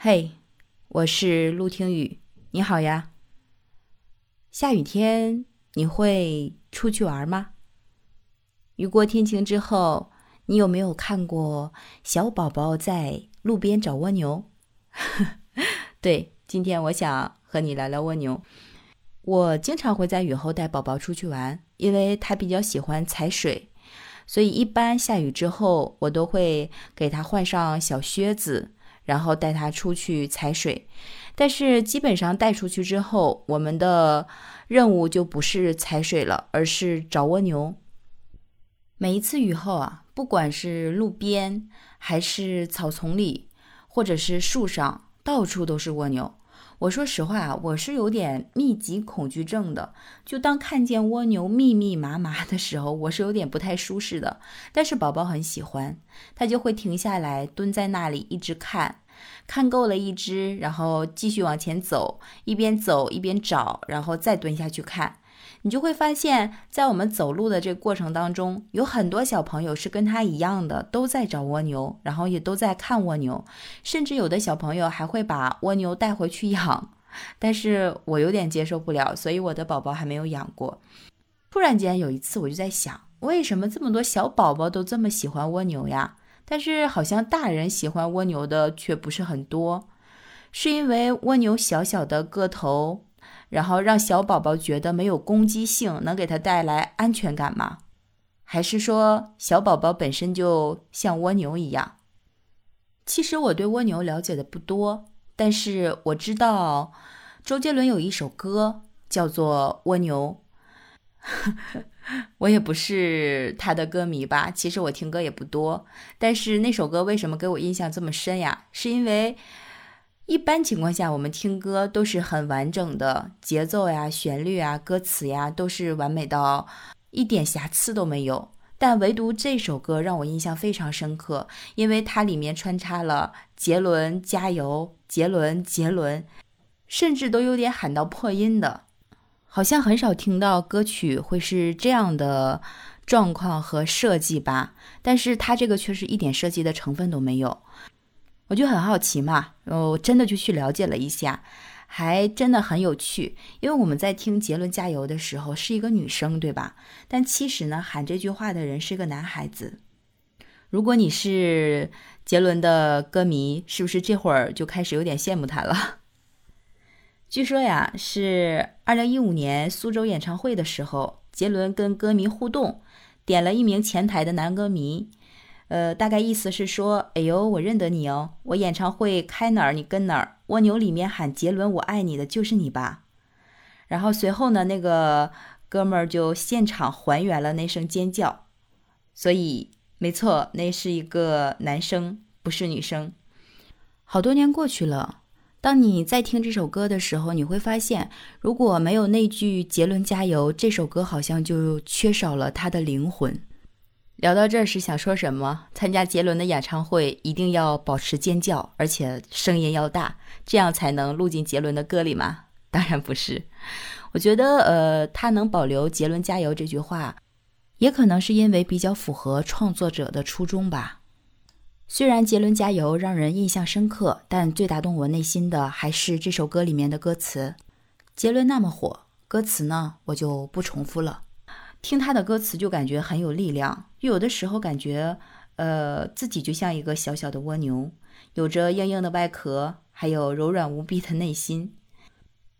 嘿，我是陆听雨，你好呀。下雨天你会出去玩吗？雨过天晴之后，你有没有看过小宝宝在路边找蜗牛？对，今天我想和你聊聊蜗牛。我经常会在雨后带宝宝出去玩，因为他比较喜欢踩水，所以一般下雨之后，我都会给他换上小靴子。然后带它出去踩水，但是基本上带出去之后，我们的任务就不是踩水了，而是找蜗牛。每一次雨后啊，不管是路边还是草丛里，或者是树上，到处都是蜗牛。我说实话，我是有点密集恐惧症的。就当看见蜗牛密密麻麻的时候，我是有点不太舒适的。但是宝宝很喜欢，他就会停下来蹲在那里一直看，看够了一只，然后继续往前走，一边走一边找，然后再蹲下去看。你就会发现，在我们走路的这个过程当中，有很多小朋友是跟他一样的，都在找蜗牛，然后也都在看蜗牛，甚至有的小朋友还会把蜗牛带回去养。但是我有点接受不了，所以我的宝宝还没有养过。突然间有一次，我就在想，为什么这么多小宝宝都这么喜欢蜗牛呀？但是好像大人喜欢蜗牛的却不是很多，是因为蜗牛小小的个头？然后让小宝宝觉得没有攻击性，能给他带来安全感吗？还是说小宝宝本身就像蜗牛一样？其实我对蜗牛了解的不多，但是我知道周杰伦有一首歌叫做《蜗牛》。我也不是他的歌迷吧？其实我听歌也不多，但是那首歌为什么给我印象这么深呀？是因为。一般情况下，我们听歌都是很完整的节奏呀、旋律啊、歌词呀，都是完美到一点瑕疵都没有。但唯独这首歌让我印象非常深刻，因为它里面穿插了“杰伦加油，杰伦杰伦”，甚至都有点喊到破音的，好像很少听到歌曲会是这样的状况和设计吧。但是它这个却是一点设计的成分都没有。我就很好奇嘛，我真的就去了解了一下，还真的很有趣。因为我们在听杰伦加油的时候是一个女生，对吧？但其实呢，喊这句话的人是个男孩子。如果你是杰伦的歌迷，是不是这会儿就开始有点羡慕他了？据说呀，是二零一五年苏州演唱会的时候，杰伦跟歌迷互动，点了一名前台的男歌迷。呃，大概意思是说，哎呦，我认得你哦，我演唱会开哪儿你跟哪儿，蜗牛里面喊杰伦我爱你的就是你吧？然后随后呢，那个哥们儿就现场还原了那声尖叫，所以没错，那是一个男生，不是女生。好多年过去了，当你在听这首歌的时候，你会发现，如果没有那句杰伦加油，这首歌好像就缺少了他的灵魂。聊到这儿是想说什么？参加杰伦的演唱会一定要保持尖叫，而且声音要大，这样才能录进杰伦的歌里吗？当然不是。我觉得，呃，他能保留“杰伦加油”这句话，也可能是因为比较符合创作者的初衷吧。虽然“杰伦加油”让人印象深刻，但最打动我内心的还是这首歌里面的歌词。杰伦那么火，歌词呢，我就不重复了。听他的歌词就感觉很有力量，有的时候感觉，呃，自己就像一个小小的蜗牛，有着硬硬的外壳，还有柔软无比的内心。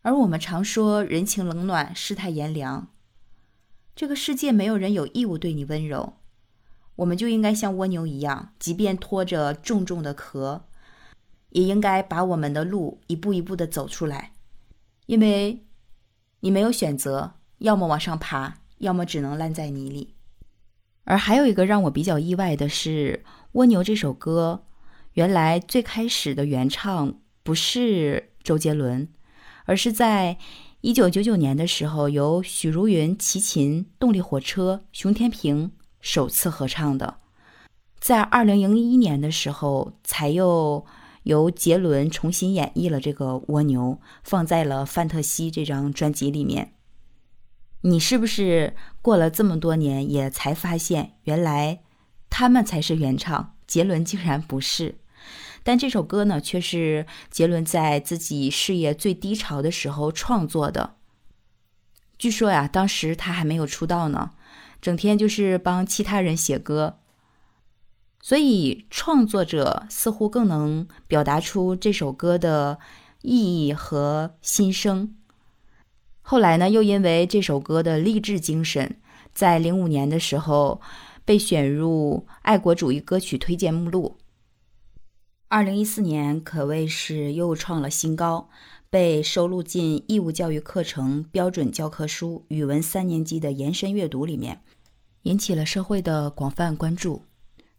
而我们常说人情冷暖，世态炎凉，这个世界没有人有义务对你温柔，我们就应该像蜗牛一样，即便拖着重重的壳，也应该把我们的路一步一步的走出来，因为你没有选择，要么往上爬。要么只能烂在泥里，而还有一个让我比较意外的是，《蜗牛》这首歌，原来最开始的原唱不是周杰伦，而是在一九九九年的时候，由许茹芸、齐秦、动力火车、熊天平首次合唱的，在二零零一年的时候，才又由杰伦重新演绎了这个《蜗牛》，放在了《范特西》这张专辑里面。你是不是过了这么多年也才发现，原来他们才是原唱，杰伦竟然不是？但这首歌呢，却是杰伦在自己事业最低潮的时候创作的。据说呀，当时他还没有出道呢，整天就是帮其他人写歌，所以创作者似乎更能表达出这首歌的意义和心声。后来呢，又因为这首歌的励志精神，在零五年的时候被选入爱国主义歌曲推荐目录。二零一四年可谓是又创了新高。被收录进义务教育课程标准教科书语文三年级的延伸阅读里面，引起了社会的广泛关注。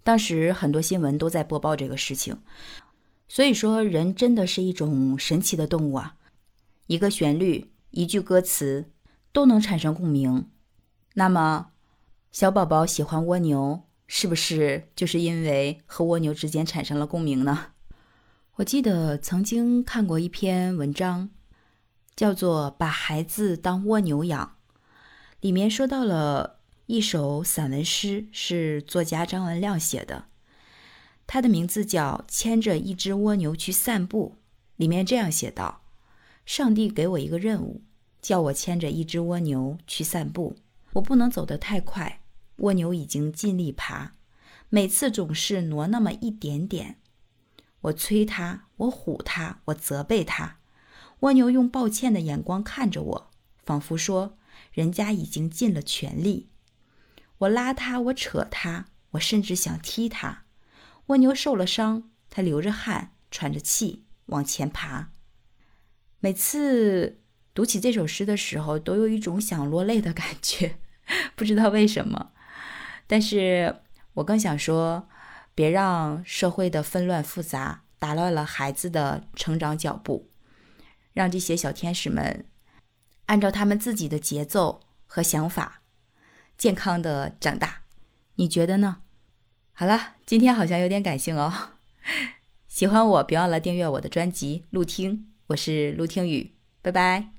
当时很多新闻都在播报这个事情。所以说，人真的是一种神奇的动物啊！一个旋律、一句歌词都能产生共鸣。那么，小宝宝喜欢蜗牛，是不是就是因为和蜗牛之间产生了共鸣呢？我记得曾经看过一篇文章，叫做《把孩子当蜗牛养》，里面说到了一首散文诗，是作家张文亮写的，他的名字叫《牵着一只蜗牛去散步》。里面这样写道：“上帝给我一个任务，叫我牵着一只蜗牛去散步。我不能走得太快，蜗牛已经尽力爬，每次总是挪那么一点点。”我催他，我唬他，我责备他。蜗牛用抱歉的眼光看着我，仿佛说：“人家已经尽了全力。”我拉他，我扯他，我甚至想踢他。蜗牛受了伤，它流着汗，喘着气往前爬。每次读起这首诗的时候，都有一种想落泪的感觉，不知道为什么。但是我更想说。别让社会的纷乱复杂打乱了孩子的成长脚步，让这些小天使们按照他们自己的节奏和想法健康的长大。你觉得呢？好了，今天好像有点感性哦。喜欢我，别忘了订阅我的专辑《陆听》，我是陆听雨，拜拜。